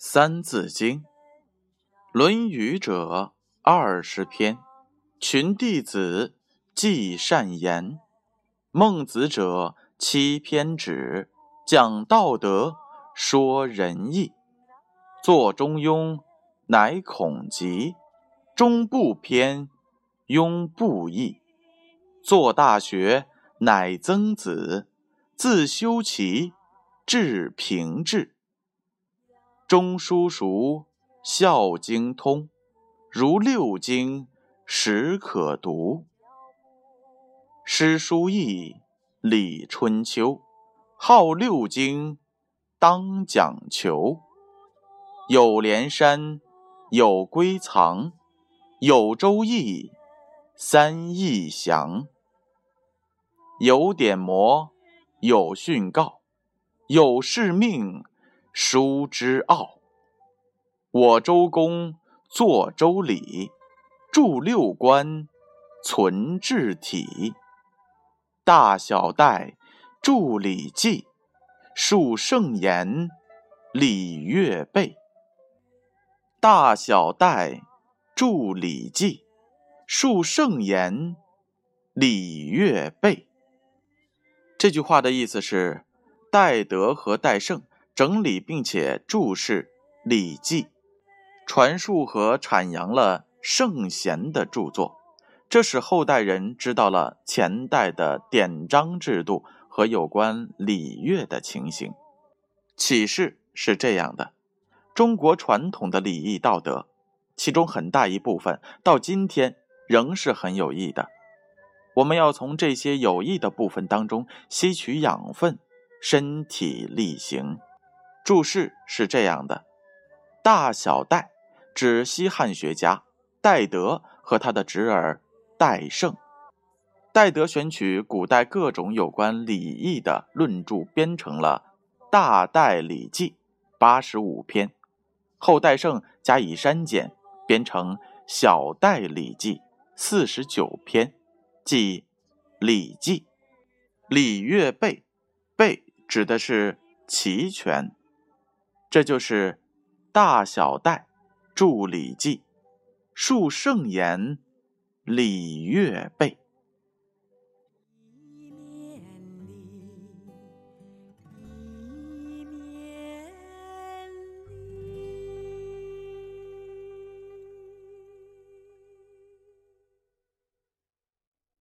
三字经，《论语》者二十篇，群弟子记善言；孟子者七篇止，讲道德，说仁义。作中庸，乃孔伋；中不偏，庸不义。作大学，乃曾子；自修齐，至平治。中书熟，孝经通，如六经，始可读。诗书易，礼春秋，号六经，当讲求。有连山，有归藏，有周易，三易详。有典谟，有训告，有誓命。书之奥，我周公作周礼，著六官，存治体。大小戴著礼记，述圣言，礼乐备。大小戴著礼记，述圣言，礼乐备。这句话的意思是，戴德和戴胜。整理并且注释《礼记》，传述和阐扬了圣贤的著作，这使后代人知道了前代的典章制度和有关礼乐的情形。启示是这样的：中国传统的礼义道德，其中很大一部分到今天仍是很有益的。我们要从这些有益的部分当中吸取养分，身体力行。注释是这样的：大小戴指西汉学家戴德和他的侄儿戴胜。戴德选取古代各种有关礼义的论著，编成了《大戴礼记》八十五篇。后戴胜加以删减，编成《小戴礼记》四十九篇，即《礼记》。礼乐备，备指的是齐全。这就是大小戴著《礼记》，述圣言，礼乐备。